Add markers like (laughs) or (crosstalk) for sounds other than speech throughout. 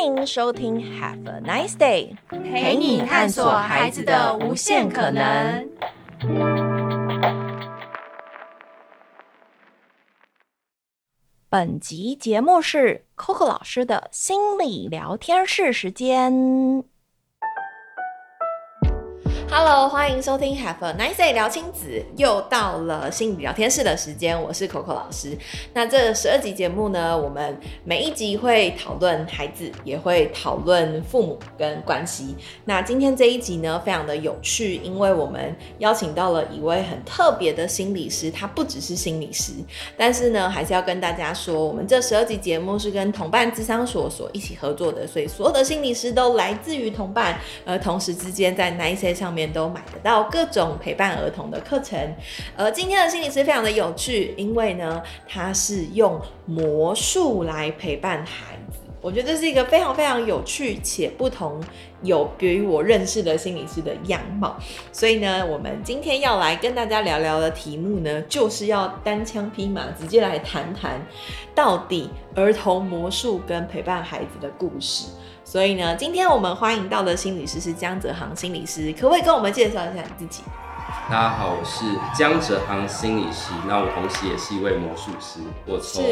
欢迎收听 Have a Nice Day，陪你探索孩子的无限可能。本集节目是 Coco 老师的心理聊天室时间。Hello，欢迎收听 Have a Nice Day 聊亲子，又到了心理聊天室的时间，我是 Coco 老师。那这十二集节目呢，我们每一集会讨论孩子，也会讨论父母跟关系。那今天这一集呢，非常的有趣，因为我们邀请到了一位很特别的心理师，他不只是心理师，但是呢，还是要跟大家说，我们这十二集节目是跟同伴智商所所一起合作的，所以所有的心理师都来自于同伴，而同时之间在 Nice Day 上面。都买得到各种陪伴儿童的课程，而今天的心理师非常的有趣，因为呢，他是用魔术来陪伴孩子。我觉得这是一个非常非常有趣且不同，有别于我认识的心理师的样貌。所以呢，我们今天要来跟大家聊聊的题目呢，就是要单枪匹马，直接来谈谈到底儿童魔术跟陪伴孩子的故事。所以呢，今天我们欢迎到的心理师是江泽航心理师，可不可以跟我们介绍一下你自己？大家好，我是江哲航心理师，那我同时也是一位魔术师，我从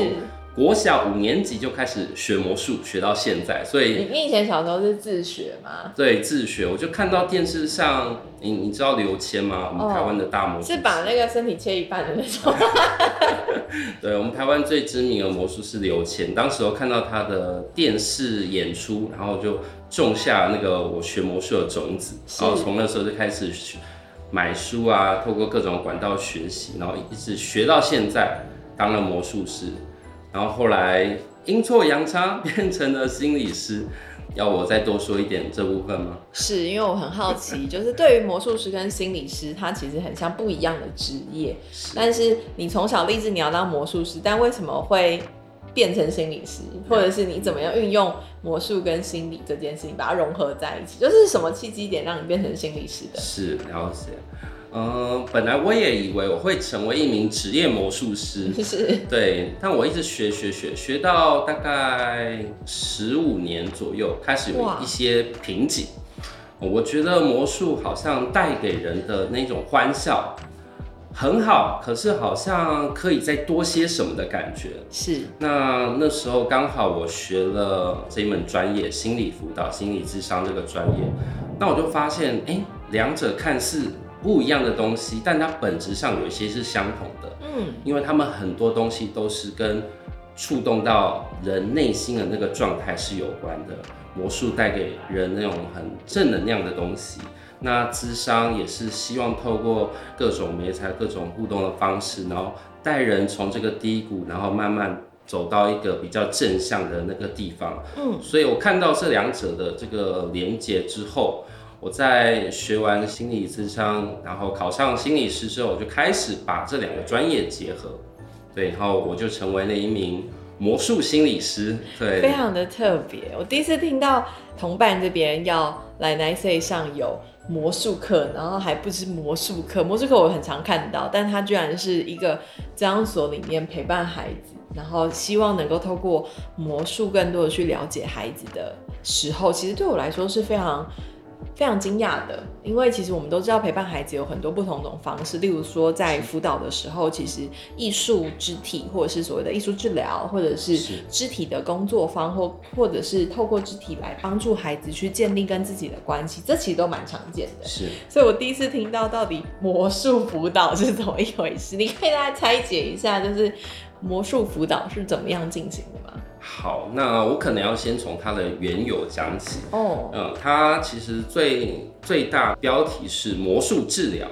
国小五年级就开始学魔术，学到现在，所以你以前小时候是自学吗？对，自学。我就看到电视上，你你知道刘谦吗？我们台湾的大魔术、哦、是把那个身体切一半的那种。(laughs) 对，我们台湾最知名的魔术师刘谦，当时我看到他的电视演出，然后就种下那个我学魔术的种子，然后从那时候就开始买书啊，透过各种管道学习，然后一直学到现在，当了魔术师。然后后来阴错阳差 (laughs) 变成了心理师，要我再多说一点这部分吗？是因为我很好奇，就是对于魔术师跟心理师，他其实很像不一样的职业。是，但是你从小立志你要当魔术师，但为什么会变成心理师？或者是你怎么样运用魔术跟心理这件事情，把它融合在一起？就是什么契机点让你变成心理师的？是，了解。嗯，本来我也以为我会成为一名职业魔术师，(laughs) 是，对，但我一直学学学，学到大概十五年左右，开始有一些瓶颈。我觉得魔术好像带给人的那种欢笑很好，可是好像可以再多些什么的感觉。是，那那时候刚好我学了这一门专业——心理辅导、心理智商这个专业，那我就发现，哎，两者看似。不一样的东西，但它本质上有一些是相同的。嗯，因为他们很多东西都是跟触动到人内心的那个状态是有关的。魔术带给人那种很正能量的东西，那智商也是希望透过各种媒材、各种互动的方式，然后带人从这个低谷，然后慢慢走到一个比较正向的那个地方。嗯，所以我看到这两者的这个连接之后。我在学完心理咨商，然后考上心理师之后，我就开始把这两个专业结合，对，然后我就成为了一名魔术心理师，对，非常的特别。我第一次听到同伴这边要来 NICE 上有魔术课，然后还不是魔术课，魔术课我很常看到，但它居然是一个咨商所里面陪伴孩子，然后希望能够透过魔术更多的去了解孩子的时候，其实对我来说是非常。非常惊讶的，因为其实我们都知道陪伴孩子有很多不同种方式，例如说在辅导的时候，其实艺术肢体或者是所谓的艺术治疗，或者是肢体的工作坊，或或者是透过肢体来帮助孩子去建立跟自己的关系，这其实都蛮常见的。是，所以我第一次听到到底魔术辅导是怎么一回事，你可以大家拆解一下，就是魔术辅导是怎么样进行的吗？好，那我可能要先从它的缘由讲起。哦，嗯，它其实最最大标题是魔术治疗，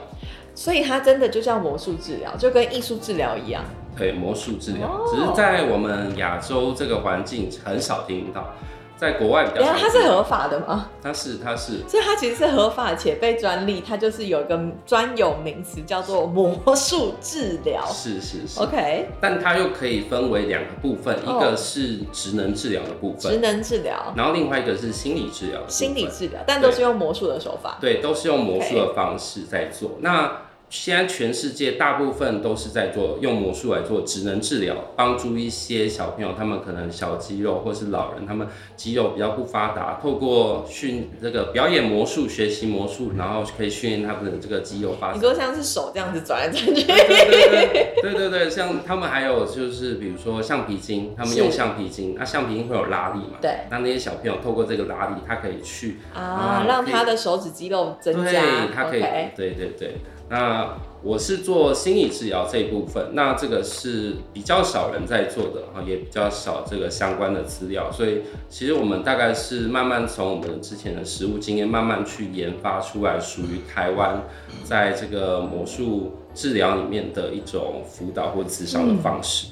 所以它真的就叫魔术治疗，就跟艺术治疗一样。对，魔术治疗，哦，只是在我们亚洲这个环境很少听到。在国外比较，它是合法的吗？它是，它是，所以它其实是合法且被专利，它就是有一个专有名词叫做魔术治疗。是是是，OK。但它又可以分为两个部分，一个是职能治疗的部分，职能治疗，然后另外一个是心理治疗，心理治疗，但都是用魔术的手法。对，都是用魔术的方式在做。那现在全世界大部分都是在做用魔术来做职能治疗，帮助一些小朋友，他们可能小肌肉或是老人，他们肌肉比较不发达，透过训这个表演魔术、学习魔术，然后可以训练他们的这个肌肉发展。你说像是手这样子转来转去？对对对对对对，像他们还有就是比如说橡皮筋，他们用橡皮筋，那橡皮筋会有拉力嘛？对。那那些小朋友透过这个拉力，他可以去啊，让他的手指肌肉增加。对，他可以。对对对。那我是做心理治疗这一部分，那这个是比较少人在做的，哈，也比较少这个相关的资料，所以其实我们大概是慢慢从我们之前的实物经验，慢慢去研发出来属于台湾在这个魔术治疗里面的一种辅导或咨商的方式。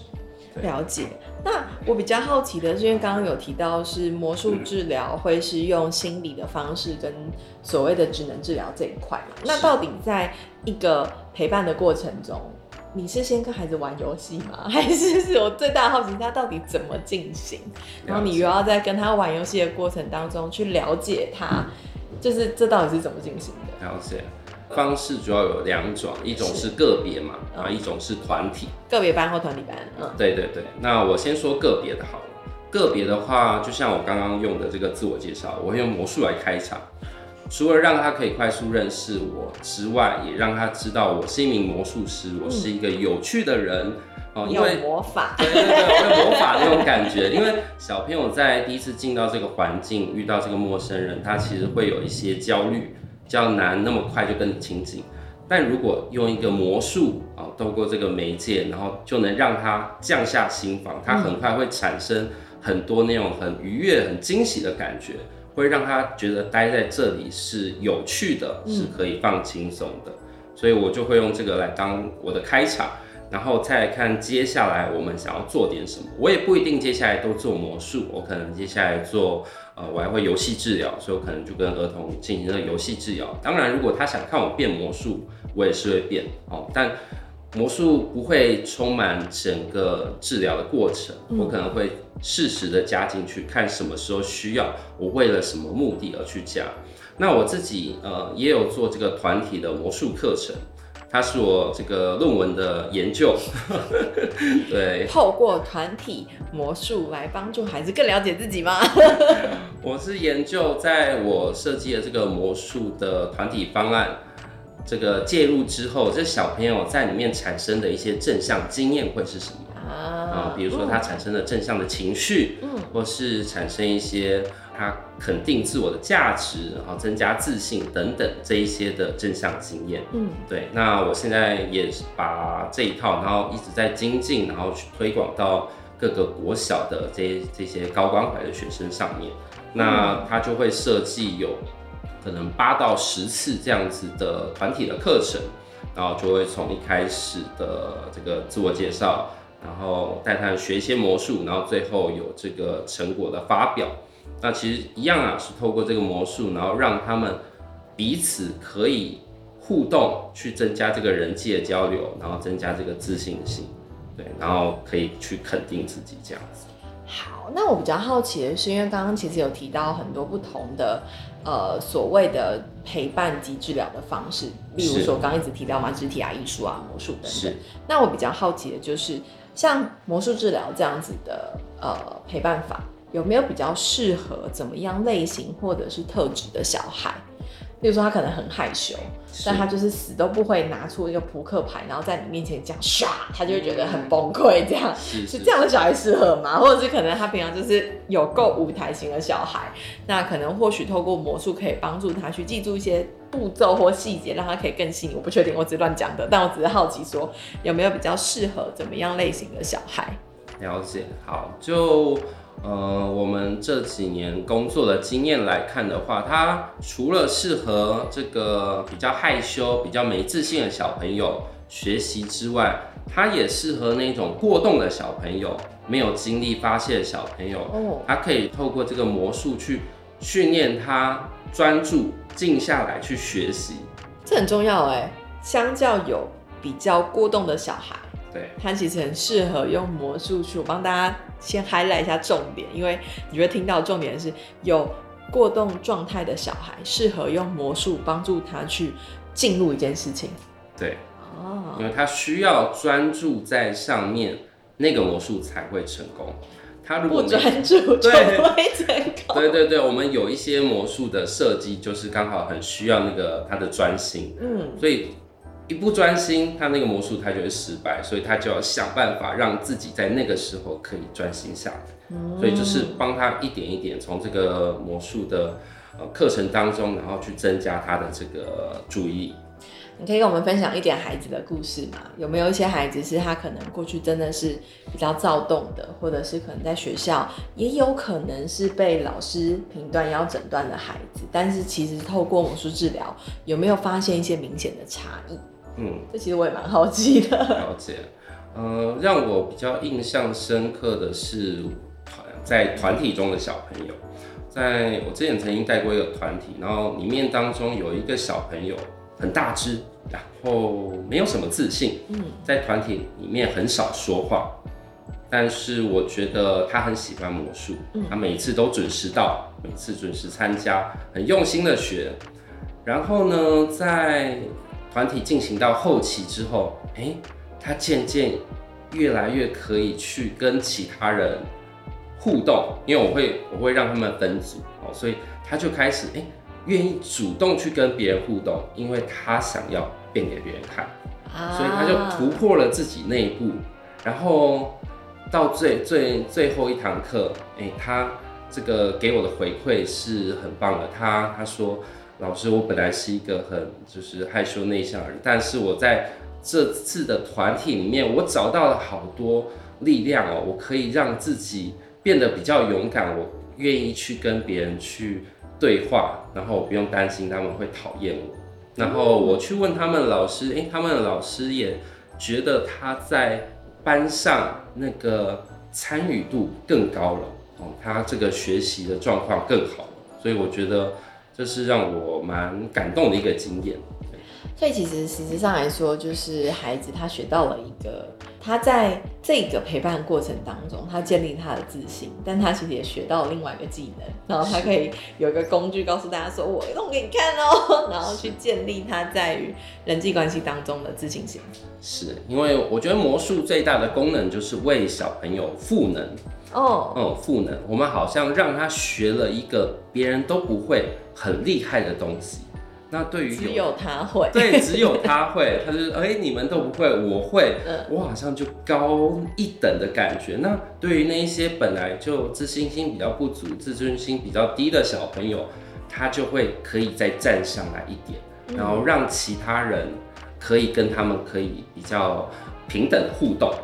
了解。那我比较好奇的是，因为刚刚有提到是魔术治疗会是用心理的方式跟所谓的职能治疗这一块嘛？那到底在一个陪伴的过程中，你是先跟孩子玩游戏吗？(laughs) 还是是我最大的好奇他到底怎么进行？然后你又要在跟他玩游戏的过程当中去了解他，就是这到底是怎么进行的？了解。方式主要有两种，一种是个别嘛，然后，一种是团体。个别班或团体班，嗯，对对对。那我先说个别的好了。个别的话，就像我刚刚用的这个自我介绍，我会用魔术来开场，除了让他可以快速认识我之外，也让他知道我是一名魔术师，我是一个有趣的人哦，因为魔法，(laughs) 对对对，我有魔法那种感觉。因为小朋友在第一次进到这个环境，遇到这个陌生人，他其实会有一些焦虑。比较难那么快就跟你亲近，但如果用一个魔术啊，透过这个媒介，然后就能让他降下心房，他很快会产生很多那种很愉悦、很惊喜的感觉，会让他觉得待在这里是有趣的，是可以放轻松的，所以我就会用这个来当我的开场。然后再来看接下来我们想要做点什么，我也不一定接下来都做魔术，我可能接下来做呃，我还会游戏治疗，所以我可能就跟儿童进行了游戏治疗。当然，如果他想看我变魔术，我也是会变哦，但魔术不会充满整个治疗的过程，我可能会适时的加进去，看什么时候需要，我为了什么目的而去加。那我自己呃也有做这个团体的魔术课程。它是我这个论文的研究，(laughs) 对，透过团体魔术来帮助孩子更了解自己吗？(laughs) 我是研究在我设计的这个魔术的团体方案，这个介入之后，这小朋友在里面产生的一些正向经验会是什么啊？比如说他产生了正向的情绪，嗯，或是产生一些。他肯定自我的价值，然后增加自信等等这一些的正向经验。嗯，对。那我现在也是把这一套，然后一直在精进，然后去推广到各个国小的这这些高关怀的学生上面。那他就会设计有可能八到十次这样子的团体的课程，然后就会从一开始的这个自我介绍，然后带他学一些魔术，然后最后有这个成果的发表。那其实一样啊，是透过这个魔术，然后让他们彼此可以互动，去增加这个人际的交流，然后增加这个自信心，对，然后可以去肯定自己这样子。好，那我比较好奇的是，因为刚刚其实有提到很多不同的呃所谓的陪伴及治疗的方式，例如说刚刚一直提到嘛，肢体啊、艺术啊、魔术等等。是。那我比较好奇的就是，像魔术治疗这样子的呃陪伴法。有没有比较适合怎么样类型或者是特质的小孩？比如说他可能很害羞，但他就是死都不会拿出一个扑克牌，然后在你面前这样刷，他就会觉得很崩溃。这样是，这样的小孩适合吗？或者是可能他平常就是有够舞台型的小孩，那可能或许透过魔术可以帮助他去记住一些步骤或细节，让他可以更细腻。我不确定，我只是乱讲的，但我只是好奇说有没有比较适合怎么样类型的小孩？了解，好就。呃，我们这几年工作的经验来看的话，他除了适合这个比较害羞、比较没自信的小朋友学习之外，他也适合那种过动的小朋友、没有精力发泄的小朋友。哦，他可以透过这个魔术去训练他专注、静下来去学习。这很重要哎，相较有比较过动的小孩。对，他其实很适合用魔术去。我帮大家先 highlight 一下重点，因为你会听到重点是有过动状态的小孩，适合用魔术帮助他去进入一件事情。对，哦，因为他需要专注在上面，那个魔术才会成功。他如果不专注，就不会成功。对对对，我们有一些魔术的设计，就是刚好很需要那个他的专心。嗯，所以一不专心，他那个魔术他就会失败，所以他就要想办法让自己在那个时候可以专心下来。所以就是帮他一点一点从这个魔术的呃课程当中，然后去增加他的这个注意。你可以跟我们分享一点孩子的故事吗？有没有一些孩子是他可能过去真的是比较躁动的，或者是可能在学校也有可能是被老师评断要诊断的孩子，但是其实透过魔术治疗，有没有发现一些明显的差异？嗯，这其实我也蛮好奇的。了解，呃，让我比较印象深刻的是团在团体中的小朋友，在我之前曾经带过一个团体，然后里面当中有一个小朋友。很大只，然后没有什么自信，嗯在团体里面很少说话，但是我觉得他很喜欢魔术，他每次都准时到，每次准时参加，很用心的学。然后呢，在团体进行到后期之后，哎，他渐渐越来越可以去跟其他人互动，因为我会我会让他们分组哦，所以他就开始哎。愿意主动去跟别人互动，因为他想要变给别人看，所以他就突破了自己那一步，然后到最最最后一堂课，哎，他这个给我的回馈是很棒的。他他说，老师，我本来是一个很就是害羞内向的人，但是我在这次的团体里面，我找到了好多力量哦，我可以让自己变得比较勇敢，我愿意去跟别人去。对话，然后我不用担心他们会讨厌我。然后我去问他们老师，诶，他们的老师也觉得他在班上那个参与度更高了，哦，他这个学习的状况更好了。所以我觉得这是让我蛮感动的一个经验。所以其实实质上来说，就是孩子他学到了一个。他在这个陪伴过程当中，他建立他的自信，但他其实也学到了另外一个技能，然后他可以有一个工具告诉大家说：“我弄给你看哦。”然后去建立他在于人际关系当中的自信心。是因为我觉得魔术最大的功能就是为小朋友赋能哦，嗯，赋能。我们好像让他学了一个别人都不会很厉害的东西。那对于只有他会，对，只有他会，他就是哎、欸，你们都不会，我会，我好像就高一等的感觉。那对于那一些本来就自信心比较不足、自尊心比较低的小朋友，他就会可以再站上来一点，然后让其他人可以跟他们可以比较平等互动哦，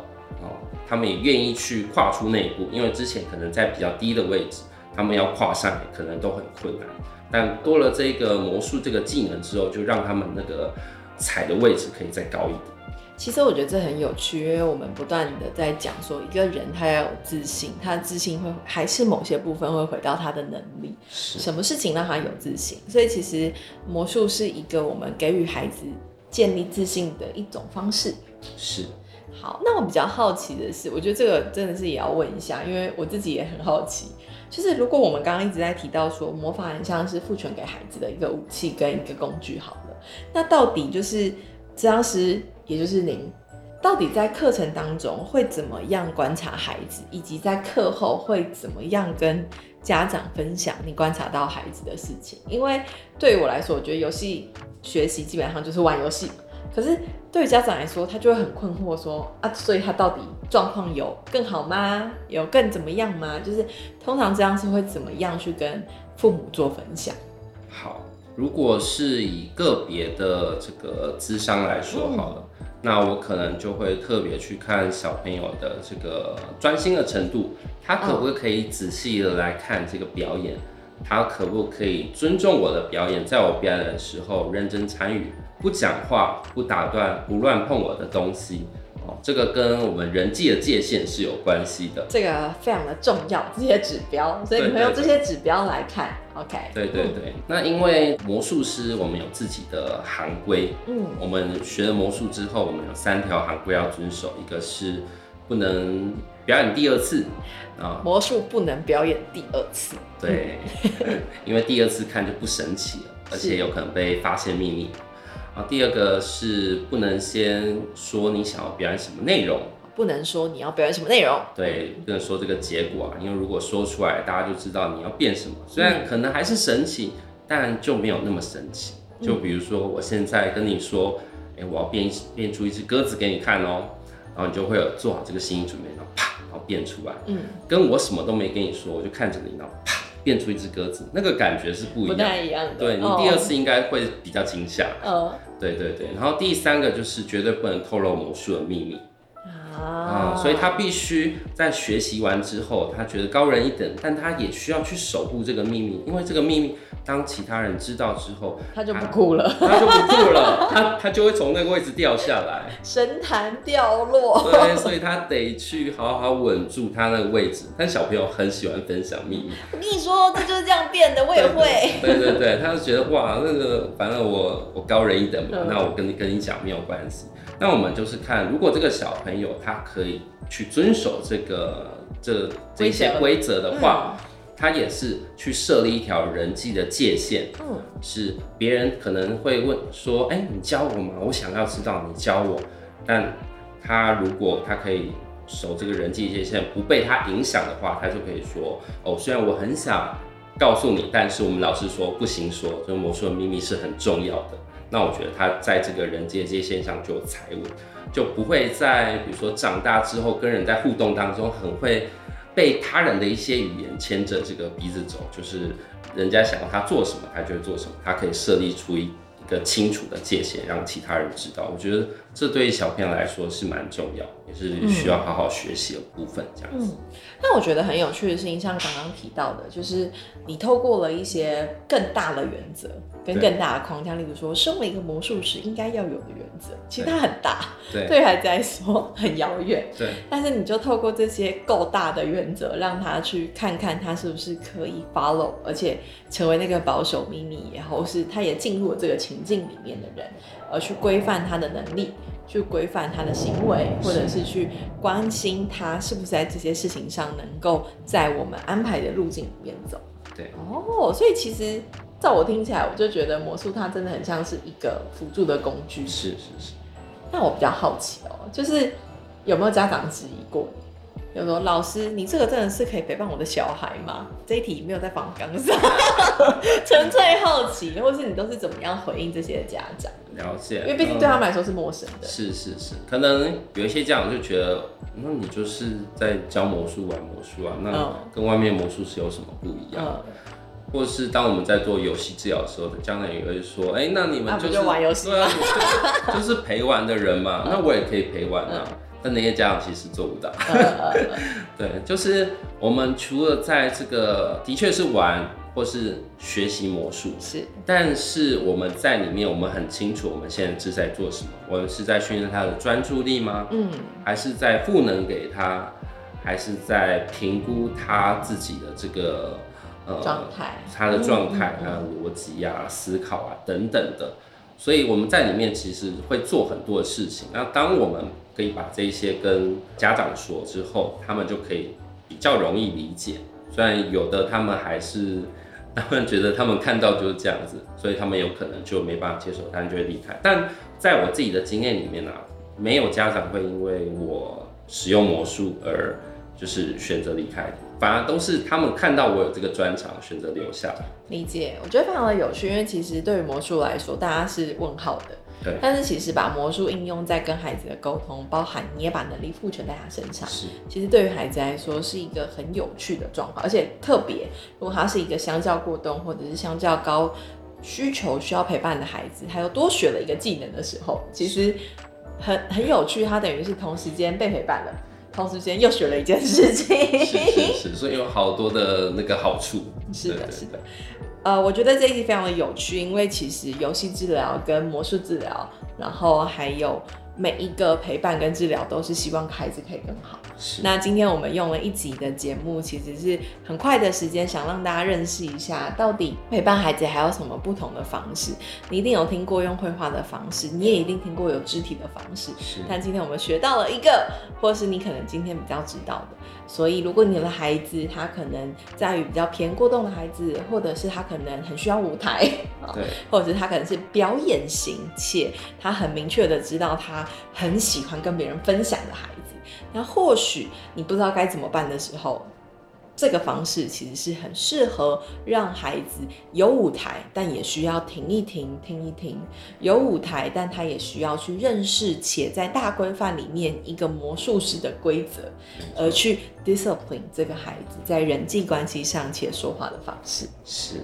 他们也愿意去跨出那一步，因为之前可能在比较低的位置，他们要跨上来可能都很困难。但多了这个魔术这个技能之后，就让他们那个踩的位置可以再高一点。其实我觉得这很有趣，因为我们不断的在讲说，一个人他要有自信，他的自信会还是某些部分会回到他的能力，是什么事情让他有自信？所以其实魔术是一个我们给予孩子建立自信的一种方式。是。好，那我比较好奇的是，我觉得这个真的是也要问一下，因为我自己也很好奇。就是如果我们刚刚一直在提到说魔法很像是赋权给孩子的一个武器跟一个工具，好了，那到底就是治疗师，也就是您，到底在课程当中会怎么样观察孩子，以及在课后会怎么样跟家长分享你观察到孩子的事情？因为对我来说，我觉得游戏学习基本上就是玩游戏。可是对于家长来说，他就会很困惑，说啊，所以他到底状况有更好吗？有更怎么样吗？就是通常这样是会怎么样去跟父母做分享？好，如果是以个别的这个智商来说好了，嗯、那我可能就会特别去看小朋友的这个专心的程度，他可不可以仔细的来看这个表演？嗯、他可不可以尊重我的表演，在我表演的时候认真参与？不讲话，不打断，不乱碰我的东西，哦，这个跟我们人际的界限是有关系的。这个非常的重要，这些指标，所以你会用这些指标来看。OK。对对对。那因为魔术师，我们有自己的行规。嗯。我们学了魔术之后，我们有三条行规要遵守，一个是不能表演第二次啊。魔术不能表演第二次。对。(laughs) 因为第二次看就不神奇了，而且有可能被发现秘密。啊，第二个是不能先说你想要表演什么内容，不能说你要表演什么内容，对，不能说这个结果啊，因为如果说出来，大家就知道你要变什么。虽然可能还是神奇，但就没有那么神奇。就比如说，我现在跟你说，哎，我要变变出一只鸽子给你看哦，然后你就会有做好这个心理准备，然后啪，然后变出来。嗯，跟我什么都没跟你说，我就看着你，然后啪，变出一只鸽子，那个感觉是不一样，不太一样的。对，你第二次应该会比较惊吓。嗯，对对对。然后第三个就是绝对不能透露魔术的秘密。啊、嗯，所以他必须在学习完之后，他觉得高人一等，但他也需要去守护这个秘密，因为这个秘密当其他人知道之后，他就不哭了，他，他就不哭了，(laughs) 他他就会从那个位置掉下来，神坛掉落。对，所以他得去好好稳住他那个位置。但小朋友很喜欢分享秘密，我跟你说，这就是这样变的，我也会。对对对，对，他就觉得哇，那个反正我我高人一等嘛，嗯、那我跟你跟你讲没有关系。那我们就是看，如果这个小朋友他可以去遵守这个这这些规则的话，嗯、他也是去设立一条人际的界限。嗯，是别人可能会问说，哎、欸，你教我吗？我想要知道你教我。但他如果他可以守这个人际界限，不被他影响的话，他就可以说，哦，虽然我很想告诉你，但是我们老师说不行说，这个魔术的秘密是很重要的。那我觉得他在这个人际界限上就财务，就不会在比如说长大之后跟人在互动当中，很会被他人的一些语言牵着这个鼻子走，就是人家想要他做什么，他就会做什么，他可以设立出一一个清楚的界限，让其他人知道。我觉得这对小朋友来说是蛮重要，也是需要好好学习的部分。这样子。嗯，那我觉得很有趣的事情，像刚刚提到的，就是你透过了一些更大的原则。跟更大的框架，例如说，身为一个魔术师应该要有的原则，其实它很大，对，对孩子来说很遥远，对。但是你就透过这些够大的原则，让他去看看他是不是可以 follow，而且成为那个保守秘密然后，是他也进入了这个情境里面的人，而去规范他的能力，去规范他的行为，或者是去关心他是不是在这些事情上能够在我们安排的路径里面走。对，哦，所以其实。照我听起来，我就觉得魔术它真的很像是一个辅助的工具。是是是。那我比较好奇哦，就是有没有家长质疑过你？有说老师，你这个真的是可以陪伴我的小孩吗？这一题没有在访纲上，(laughs) 纯粹好奇，或是你都是怎么样回应这些家长？了解，因为毕竟对他们来说是陌生的。嗯、是是是，可能有一些家长就觉得，那你就是在教魔术玩魔术啊，那跟外面魔术师有什么不一样？嗯或是当我们在做游戏治疗的时候，将来也会说，哎、欸，那你们就是、玩游戏，对啊，就是陪玩的人嘛，(laughs) 那我也可以陪玩啊。嗯、但那些家长其实做不到。(laughs) 对，就是我们除了在这个的确是玩或是学习魔术，是，但是我们在里面，我们很清楚我们现在是在做什么。我们是在训练他的专注力吗？嗯，还是在赋能给他，还是在评估他自己的这个。呃，状态，他的状态、他的逻辑啊、思考啊等等的，所以我们在里面其实会做很多的事情。那当我们可以把这些跟家长说之后，他们就可以比较容易理解。虽然有的他们还是，他们觉得他们看到就是这样子，所以他们有可能就没办法接受，他们就会离开。但在我自己的经验里面呢、啊，没有家长会因为我使用魔术而就是选择离开。反而都是他们看到我有这个专长，选择留下。理解，我觉得非常的有趣，因为其实对于魔术来说，大家是问号的。对。但是其实把魔术应用在跟孩子的沟通，包含你也把能力赋权在他身上，是。其实对于孩子来说是一个很有趣的状况，而且特别如果他是一个相较过动或者是相较高需求需要陪伴的孩子，他又多学了一个技能的时候，其实很很有趣，他等于是同时间被陪伴了。同时间又学了一件事情，是是是，所以有好多的那个好处。是的，是的。呃，我觉得这一集非常的有趣，因为其实游戏治疗跟魔术治疗，然后还有每一个陪伴跟治疗都是希望孩子可以更好。是。那今天我们用了一集的节目，其实是很快的时间，想让大家认识一下，到底陪伴孩子还有什么不同的方式。你一定有听过用绘画的方式，你也一定听过有肢体的方式。是。但今天我们学到了一个，或是你可能今天比较知道的。所以，如果你的孩子他可能在于比较偏过动的孩子，或者是他可能很需要舞台，对，(laughs) 或者是他可能是表演型，且他很明确的知道他很喜欢跟别人分享的孩子，那或许你不知道该怎么办的时候。这个方式其实是很适合让孩子有舞台，但也需要停一停、听一听；有舞台，但他也需要去认识，且在大规范里面一个魔术师的规则，而去 discipline 这个孩子在人际关系上且说话的方式。是。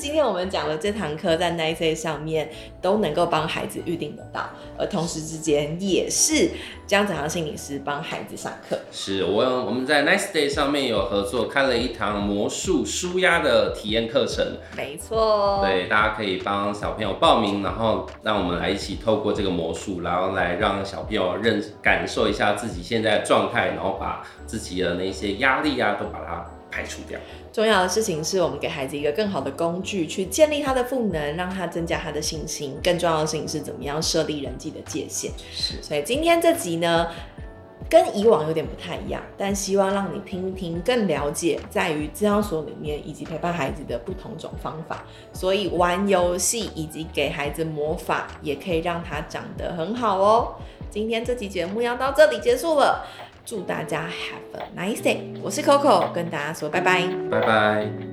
今天我们讲的这堂课在 Nice 上面都能够帮孩子预定得到，而同时之间也是江子航心理师帮孩子上课。是我我们在 Nice Day 上面有合作开了一堂魔术舒压的体验课程。没错。对，大家可以帮小朋友报名，然后让我们来一起透过这个魔术，然后来让小朋友认感受一下自己现在的状态，然后把自己的那些压力啊都把它排除掉。重要的事情是我们给孩子一个更好的工具，去建立他的赋能，让他增加他的信心。更重要的事情是怎么样设立人际的界限。是，所以今天这集呢，跟以往有点不太一样，但希望让你听一听，更了解在于咨商所里面以及陪伴孩子的不同种方法。所以玩游戏以及给孩子魔法，也可以让他长得很好哦。今天这期节目要到这里结束了。祝大家 have a nice day！我是 Coco，跟大家说拜拜，拜拜。